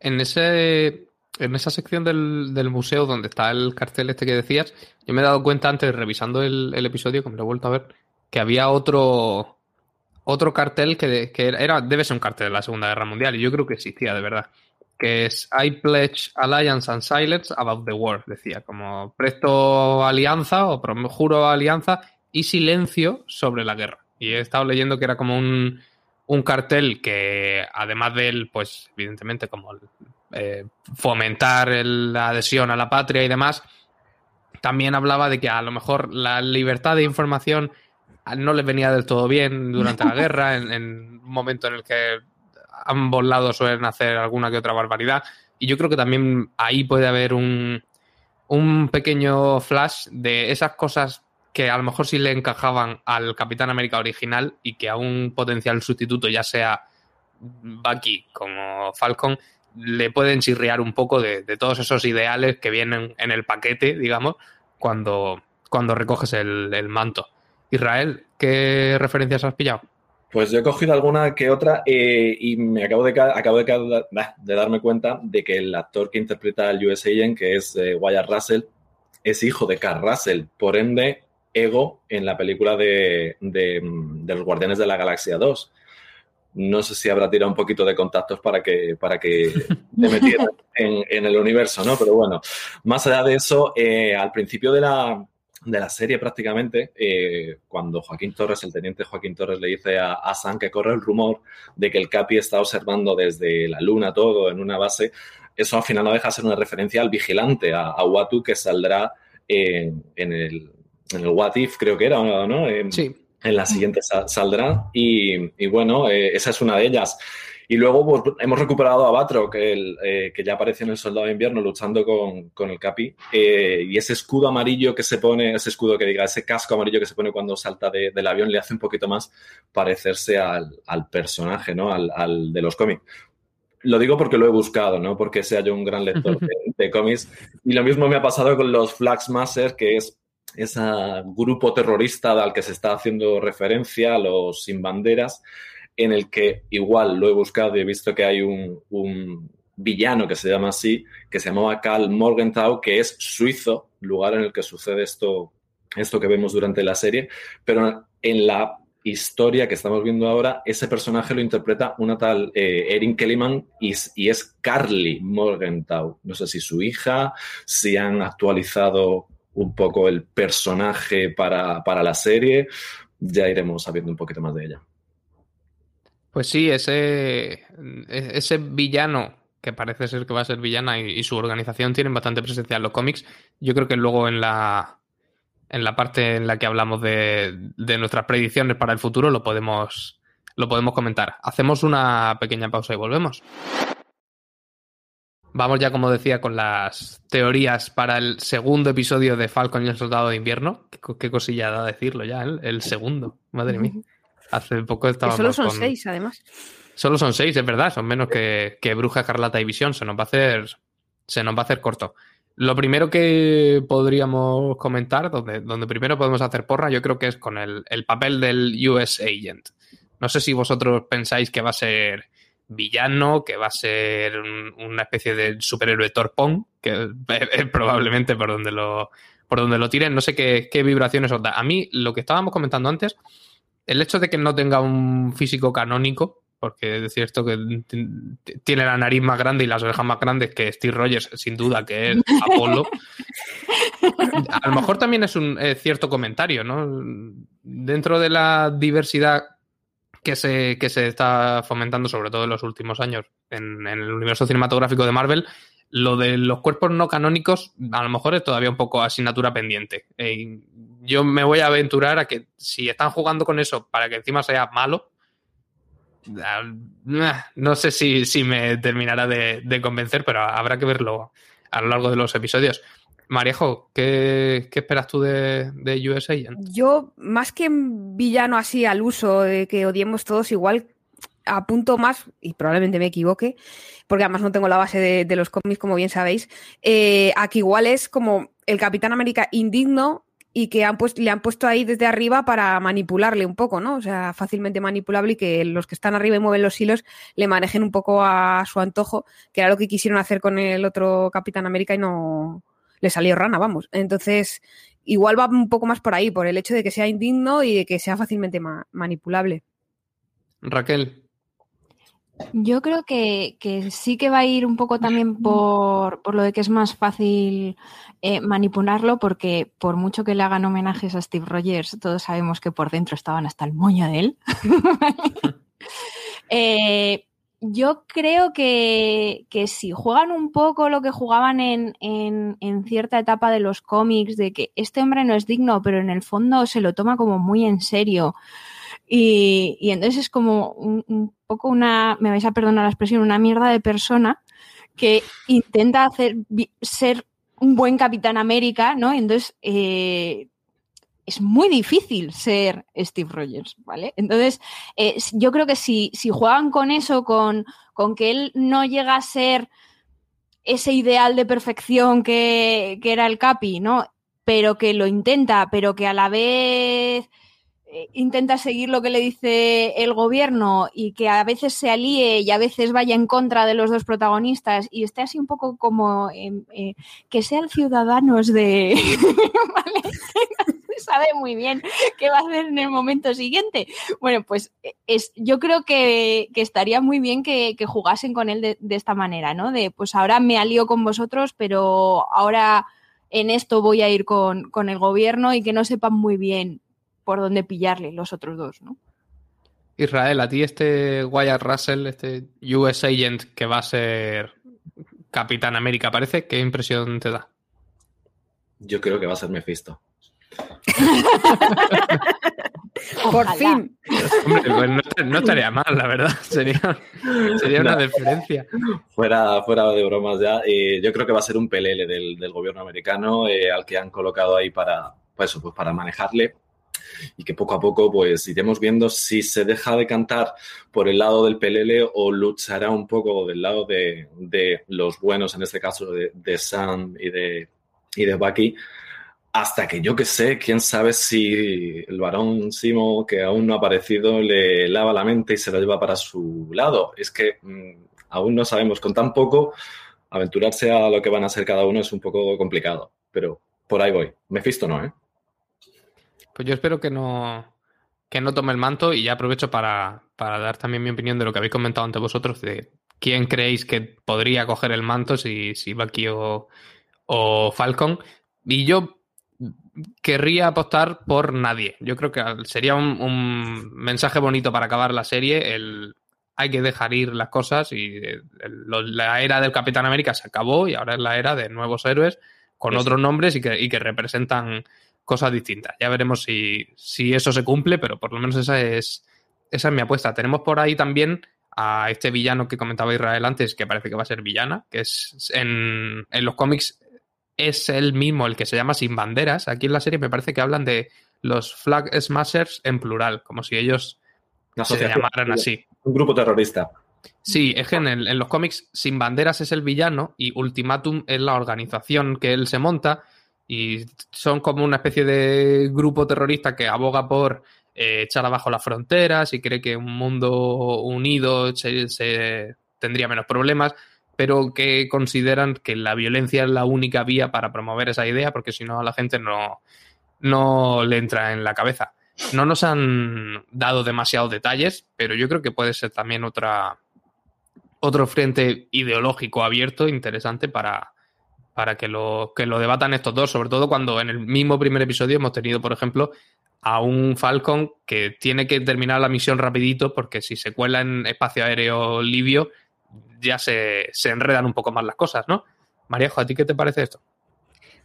En ese en esa sección del, del museo donde está el cartel este que decías, yo me he dado cuenta antes, revisando el, el episodio, que me lo he vuelto a ver, que había otro otro cartel que, que era, debe ser un cartel de la Segunda Guerra Mundial, y yo creo que existía de verdad, que es I pledge alliance and silence about the war, decía, como presto alianza o juro alianza y silencio sobre la guerra. Y he estado leyendo que era como un, un cartel que, además de él, pues evidentemente como eh, fomentar el- la adhesión a la patria y demás, también hablaba de que a lo mejor la libertad de información no les venía del todo bien durante la guerra, en, en un momento en el que ambos lados suelen hacer alguna que otra barbaridad. Y yo creo que también ahí puede haber un, un pequeño flash de esas cosas que a lo mejor sí le encajaban al Capitán América original y que a un potencial sustituto, ya sea Bucky como Falcon, le pueden chirriar un poco de, todos esos ideales que vienen en el paquete, digamos, cuando, cuando recoges el, el manto. Israel, ¿qué referencias has pillado? Pues yo he cogido alguna que otra eh, y me acabo de, ca- acabo de, de darme cuenta de que el actor que interpreta al US Agent, que es eh, Wyatt Russell, es hijo de Carl Russell, por ende, Ego en la película de, de, mm, de los Guardianes de la Galaxia 2. No sé si habrá tirado un poquito de contactos para que, para que te metieras en, en el universo, ¿no? Pero bueno, más allá de eso, eh, al principio de la, de la serie prácticamente, eh, cuando Joaquín Torres, el teniente Joaquín Torres, le dice a, a Sam que corre el rumor de que el Capi está observando desde la luna todo en una base, eso al final no deja de ser una referencia al vigilante, a, a Watu, que saldrá en, en el, en el What If, creo que era, ¿no? En, Sí. en la siguiente sa- saldrá. Y, y bueno, eh, esa es una de ellas. Y luego pues, hemos recuperado a Batroc, el, eh, que ya apareció en el Soldado de Invierno luchando con, con el Capi. Eh, y ese escudo amarillo que se pone, ese escudo que diga, ese casco amarillo que se pone cuando salta de- del avión, le hace un poquito más parecerse al, al personaje, ¿no? Al, al de los cómics. Lo digo porque lo he buscado, no porque sea yo un gran lector de, de cómics. Y lo mismo me ha pasado con los Flagsmasters, que es ese grupo terrorista al que se está haciendo referencia, los sin banderas, en el que igual lo he buscado y he visto que hay un, villano que se llama así, que se llamaba Karl Morgenthau, que es suizo, lugar en el que sucede esto, esto que vemos durante la serie, pero en la historia que estamos viendo ahora, ese personaje lo interpreta una tal eh, Erin Kellyman y, y es Carly Morgenthau. No sé si su hija, si han actualizado un poco el personaje para, para la serie, ya iremos sabiendo un poquito más de ella. Pues sí, ese, ese villano, que parece ser que va a ser villana y, su organización tienen bastante presencia en los cómics. Yo creo que luego en la, en la parte en la que hablamos de, de nuestras predicciones para el futuro lo podemos, lo podemos comentar. Hacemos una pequeña pausa y volvemos. Vamos ya, como decía, con las teorías para el segundo episodio de Falcon y el Soldado de Invierno. Qué, qué cosilla da decirlo ya, el, el segundo. Madre mía. Hace poco Que estábamos solo son con- seis, además. Solo son seis, es verdad, son menos que, que Bruja Escarlata y Visión. Se nos va a hacer. Se nos va a hacer corto. Lo primero que podríamos comentar, donde, donde primero podemos hacer porra, yo creo que es con el, el papel del US Agent. No sé si vosotros pensáis que va a ser villano, que va a ser una especie de superhéroe torpón, que es, probablemente por donde lo, por donde lo tiren. No sé qué, qué vibraciones os da. A mí, lo que estábamos comentando antes, el hecho de que no tenga un físico canónico, porque es cierto que tiene la nariz más grande y las orejas más grandes que Steve Rogers, sin duda que es Apolo. A lo mejor también es un cierto comentario, ¿no? Dentro de la diversidad que se, que se está fomentando, sobre todo en los últimos años, en, el universo cinematográfico de Marvel, lo de los cuerpos no canónicos a lo mejor es todavía un poco asignatura pendiente. Eh, yo me voy a aventurar a que si están jugando con eso para que encima sea malo, no sé si, me terminará de, convencer, pero habrá que verlo a lo largo de los episodios. Marejo, ¿qué, esperas tú de, de USA? Yo, más que villano así al uso de que odiemos todos, igual apunto más, y probablemente me equivoque, porque además no tengo la base de, los cómics, como bien sabéis, eh, a que igual es como el Capitán América indigno y que han le han puesto ahí desde arriba para manipularle un poco, ¿no? O sea, fácilmente manipulable y que los que están arriba y mueven los hilos le manejen un poco a su antojo, que era lo que quisieron hacer con el otro Capitán América y no le salió rana, vamos. Entonces, igual va un poco más por ahí, por el hecho de que sea indigno y de que sea fácilmente manipulable. Raquel. Yo creo que, sí que va a ir un poco también por, lo de que es más fácil eh, manipularlo, porque por mucho que le hagan homenajes a Steve Rogers, todos sabemos que por dentro estaban hasta el moño de él. Eh, yo creo que, si juegan un poco lo que jugaban en, en, cierta etapa de los cómics, de que este hombre no es digno, pero en el fondo se lo toma como muy en serio. Y, y entonces es como un, poco una, me vais a perdonar la expresión, una mierda de persona que intenta hacer ser un buen Capitán América, ¿no? entonces eh, es muy difícil ser Steve Rogers, ¿vale? Entonces, eh, yo creo que si, si juegan con eso, con, con, que él no llega a ser ese ideal de perfección que, que era el Capi, ¿no? Pero que lo intenta, pero que a la vez intenta seguir lo que le dice el gobierno y que a veces se alíe y a veces vaya en contra de los dos protagonistas y esté así un poco como eh, que sean ciudadanos de... sabe muy bien qué va a hacer en el momento siguiente. Bueno, pues eh, es, yo creo que, estaría muy bien que, jugasen con él de, de, esta manera, ¿no? De pues ahora me alío con vosotros, pero ahora en esto voy a ir con, con el gobierno y que no sepan muy bien por dónde pillarle los otros dos, ¿no? Israel, a ti este Wyatt Russell, este US Agent que va a ser Capitán América, parece, ¿qué impresión te da? Yo creo que va a ser Mephisto. Por fin. Hombre, pues no, estaría mal, la verdad. Sería, una diferencia. Fuera, fuera de bromas ya. Eh, yo creo que va a ser un pelele del, gobierno americano eh, al que han colocado ahí para, pues eso, pues para manejarle y que poco a poco pues iremos viendo si se deja de cantar por el lado del PLL o luchará un poco del lado de, los buenos, en este caso de, Sam y de, y de Bucky, hasta que yo que sé, quién sabe si el varón Simo, que aún no ha aparecido, le lava la mente y se la lleva para su lado. Es que mm, aún no sabemos, con tan poco, aventurarse a lo que van a ser cada uno es un poco complicado, pero por ahí voy. Mephisto no, ¿eh? Pues yo espero que no, que no tome el manto y ya aprovecho para, dar también mi opinión de lo que habéis comentado ante vosotros, de quién creéis que podría coger el manto, si, si Bucky o, o Falcon. Y yo querría apostar por nadie. Yo creo que sería un, mensaje bonito para acabar la serie. El, hay que dejar ir las cosas y la era del Capitán América se acabó y ahora es la era de nuevos héroes con otros nombres y que, y que representan cosas distintas. Ya veremos si, si, eso se cumple, pero por lo menos esa es, esa es mi apuesta. Tenemos por ahí también a este villano que comentaba Israel antes, que parece que va a ser villana, que es en, en los cómics es el mismo, el que se llama Sin Banderas. Aquí en la serie me parece que hablan de los Flag Smashers en plural, como si ellos se llamaran así. Un grupo terrorista. Sí, es que en, en, los cómics Sin Banderas es el villano y Ultimatum es la organización que él se monta y son como una especie de grupo terrorista que aboga por eh, echar abajo las fronteras y cree que un mundo unido se, tendría menos problemas, pero que consideran que la violencia es la única vía para promover esa idea, porque si no a la gente no, no le entra en la cabeza. No nos han dado demasiados detalles, pero yo creo que puede ser también otra, otro frente ideológico abierto interesante para, para que, lo, que lo debatan estos dos, sobre todo cuando en el mismo primer episodio hemos tenido, por ejemplo, a un Falcon que tiene que terminar la misión rapidito porque si se cuela en espacio aéreo libio ya se, se enredan un poco más las cosas, ¿no? Maríajo, ¿a ti qué te parece esto?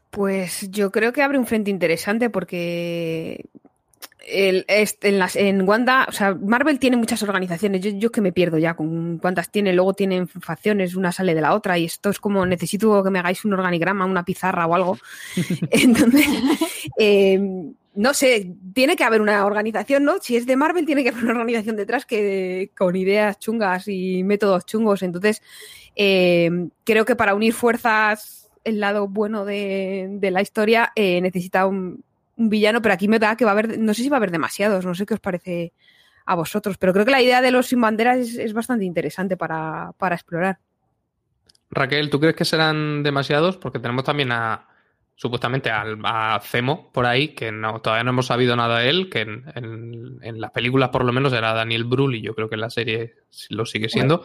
Pues yo creo que abre un frente interesante porque el, en, las, en Wanda, o sea, Marvel tiene muchas organizaciones. Yo, yo que me pierdo ya con cuántas tiene. Luego tienen facciones, una sale de la otra. Y esto es como necesito que me hagáis un organigrama, una pizarra o algo. Entonces, eh, no sé, tiene que haber una organización, ¿no? Si es de Marvel, tiene que haber una organización detrás que con ideas chungas y métodos chungos. Entonces, eh, creo que para unir fuerzas, el lado bueno de, de la historia eh, necesita un un villano, pero aquí me da que va a haber, no sé si va a haber demasiados, no sé qué os parece a vosotros, pero creo que la idea de los sin banderas es, bastante interesante para, explorar. Raquel, ¿tú crees que serán demasiados? Porque tenemos también a, supuestamente a, Cemo por ahí, que no, todavía no hemos sabido nada de él, que en, las películas por lo menos era Daniel Brühl y yo creo que en la serie lo sigue siendo,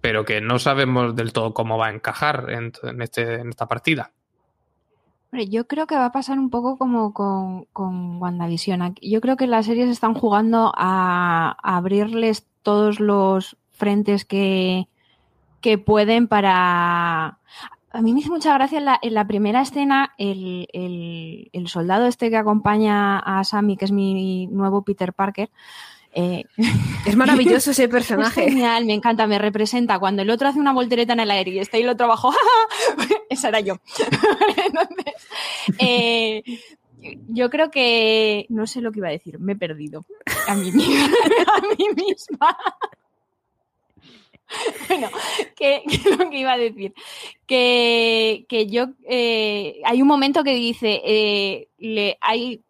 pero que no sabemos del todo cómo va a encajar en, este, en esta partida yo creo que va a pasar un poco como con, con WandaVision. Yo creo que las series están jugando a, abrirles todos los frentes que, que pueden para... A mí me hizo mucha gracia en la, en la primera escena el, el, soldado este que acompaña a Sammy, que es mi nuevo Peter Parker, eh, es maravilloso ese personaje. Es genial, me encanta, me representa. Cuando el otro hace una voltereta en el aire y está ahí el otro abajo, esa era yo. Entonces, eh, yo creo que no sé lo que iba a decir, me he perdido a mí, a mí misma. Bueno, ¿qué, lo que iba a decir? Que, que yo eh, hay un momento que dice le, hay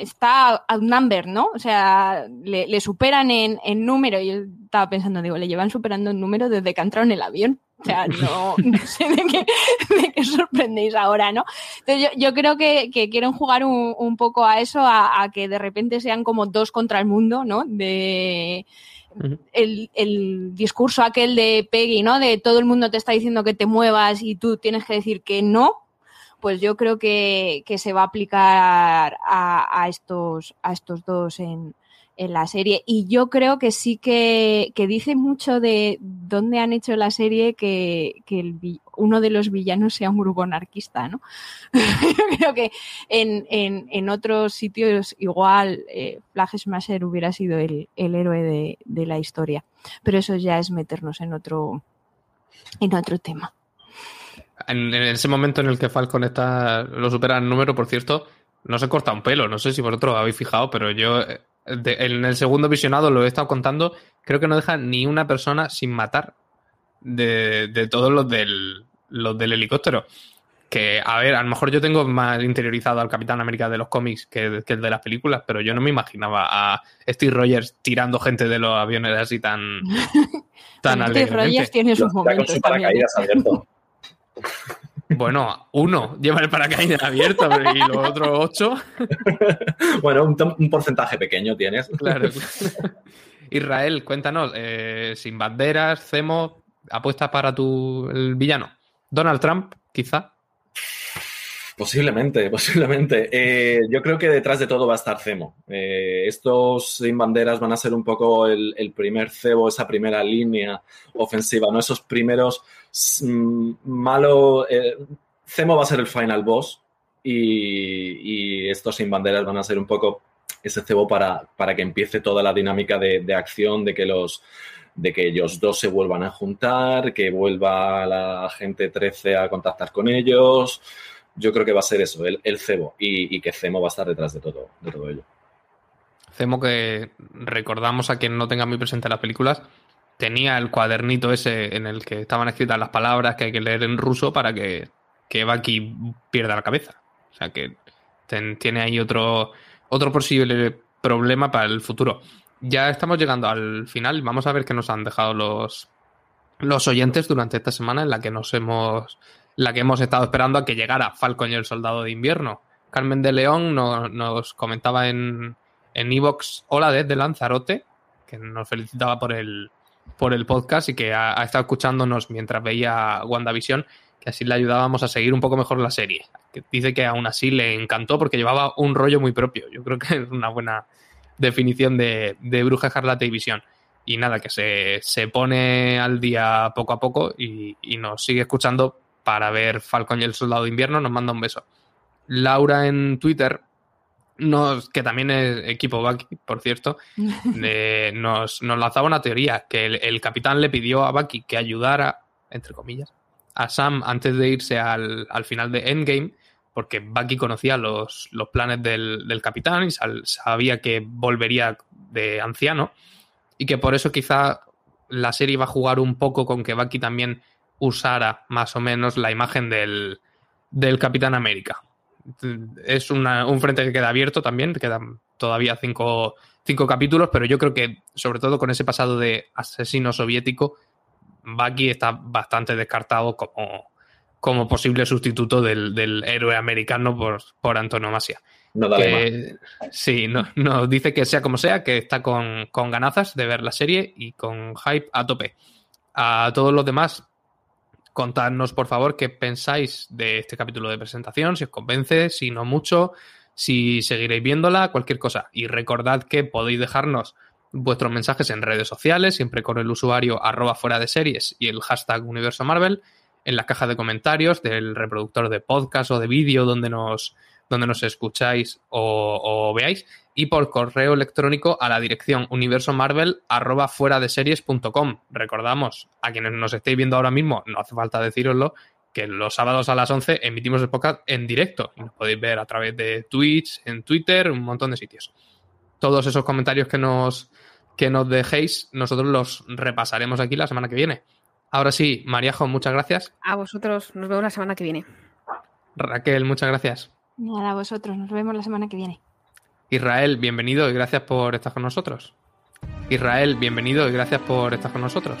está outnumber, ¿no? O sea, le, superan en, número. Yo estaba pensando, digo, le llevan superando en número desde que entraron en el avión. O sea, no, sé de qué, sorprendéis ahora, ¿no? Entonces yo, creo que, quieren jugar un, poco a eso, a, que de repente sean como dos contra el mundo, ¿no? De el, el, discurso aquel de Peggy, ¿no? De todo el mundo te está diciendo que te muevas y tú tienes que decir que no, pues yo creo que, se va a aplicar a, estos, a estos dos en, la serie. Y yo creo que sí que, dice mucho de dónde han hecho la serie que, uno de los villanos sea un grupo anarquista, ¿no? yo creo que en, otros sitios igual eh, Flag Smasher hubiera sido el, héroe de, de, la historia. Pero eso ya es meternos en otro, en otro tema. En, ese momento en el que Falcon está, lo supera en número, por cierto, no se corta un pelo. No sé si vosotros lo habéis fijado, pero yo eh, en el segundo visionado lo he estado contando. Creo que no deja ni una persona sin matar de, todos los del, los del helicóptero. Que, a ver, a lo mejor yo tengo más interiorizado al Capitán América de los cómics que, el de las películas, pero yo no me imaginaba a Steve Rogers tirando gente de los aviones así tan, tan Steve Rogers tiene sus momentos. Bueno, uno lleva el paracaídas abierto y los otros ocho. bueno, un, porcentaje pequeño tienes. Claro. Israel, cuéntanos, eh, sin banderas, Cemo, apuestas para tu el villano. Donald Trump, quizá. Posiblemente, posiblemente. Eh, yo creo que detrás de todo va a estar Cemo. Eh, estos sin banderas van a ser un poco el, primer cebo, esa primera línea ofensiva, ¿no? Esos primeros mm, malos. Eh, Cemo va a ser el final boss y, estos sin banderas van a ser un poco ese cebo para, para que empiece toda la dinámica de, de acción, de que los de que ellos dos se vuelvan a juntar, que vuelva la gente 13 a contactar con ellos yo creo que va a ser eso, el, el cebo, y, que Cemo va a estar detrás de todo, de todo ello. Cemo que recordamos a quien no tenga muy presente las películas, tenía el cuadernito ese en el que estaban escritas las palabras que hay que leer en ruso para que, que Baki pierda la cabeza. O sea que tiene ahí otro, otro posible problema para el futuro. Ya estamos llegando al final. Vamos a ver qué nos han dejado los, los oyentes durante esta semana en la que nos hemos la que hemos estado esperando a que llegara Falcon y el Soldado de Invierno. Carmen de León nos comentaba en en Evox Hola desde Lanzarote, que nos felicitaba por el, por el podcast y que ha, estado escuchándonos mientras veía WandaVision, que así le ayudábamos a seguir un poco mejor la serie. Que dice que aún así le encantó porque llevaba un rollo muy propio. Yo creo que es una buena definición de, de Bruja Escarlata y Visión. Y nada, que se, se, pone al día poco a poco y, y nos sigue escuchando para ver Falcon y el Soldado de Invierno. Nos manda un beso. Laura en Twitter nos, que también es equipo Bucky, por cierto, nos, nos, lanzaba una teoría que el, capitán le pidió a Bucky que ayudara, entre comillas, a Sam antes de irse al, al final de Endgame, porque Bucky conocía los, los planes del, del, capitán y sabía que volvería de anciano, y que por eso quizá la serie iba a jugar un poco con que Bucky también usara más o menos la imagen del, del Capitán América es un frente que queda abierto también, quedan todavía cinco, capítulos, pero yo creo que, sobre todo con ese pasado de asesino soviético, Bucky está bastante descartado como, como posible sustituto del, héroe americano por, por antonomasia. No sí, nos dice que sea como sea, que está con, con ganazas de ver la serie y con hype a tope. A todos los demás, contadnos, por favor, qué pensáis de este capítulo de presentación, si os convence, si no mucho, si seguiréis viéndola, cualquier cosa. Y recordad que podéis dejarnos vuestros mensajes en redes sociales, siempre con el usuario arroba fuera de series y el hashtag universo Marvel, en la caja de comentarios del reproductor de podcast o de vídeo donde nos, donde nos escucháis o, veáis, y por correo electrónico a la dirección universomarvel arroba fuera de series.com. Recordamos, a quienes nos estéis viendo ahora mismo, no hace falta deciroslo, que los sábados a las 11 emitimos el podcast en directo y nos podéis ver a través de Twitch, en Twitter, un montón de sitios. Todos esos comentarios que nos, que nos dejéis, nosotros los repasaremos aquí la semana que viene. Ahora sí, Mariajo, muchas gracias. A vosotros, nos vemos la semana que viene. Raquel, muchas gracias. Nada, a vosotros. Nos vemos la semana que viene. Israel, bienvenido y gracias por estar con nosotros. Israel, bienvenido y gracias por estar con nosotros.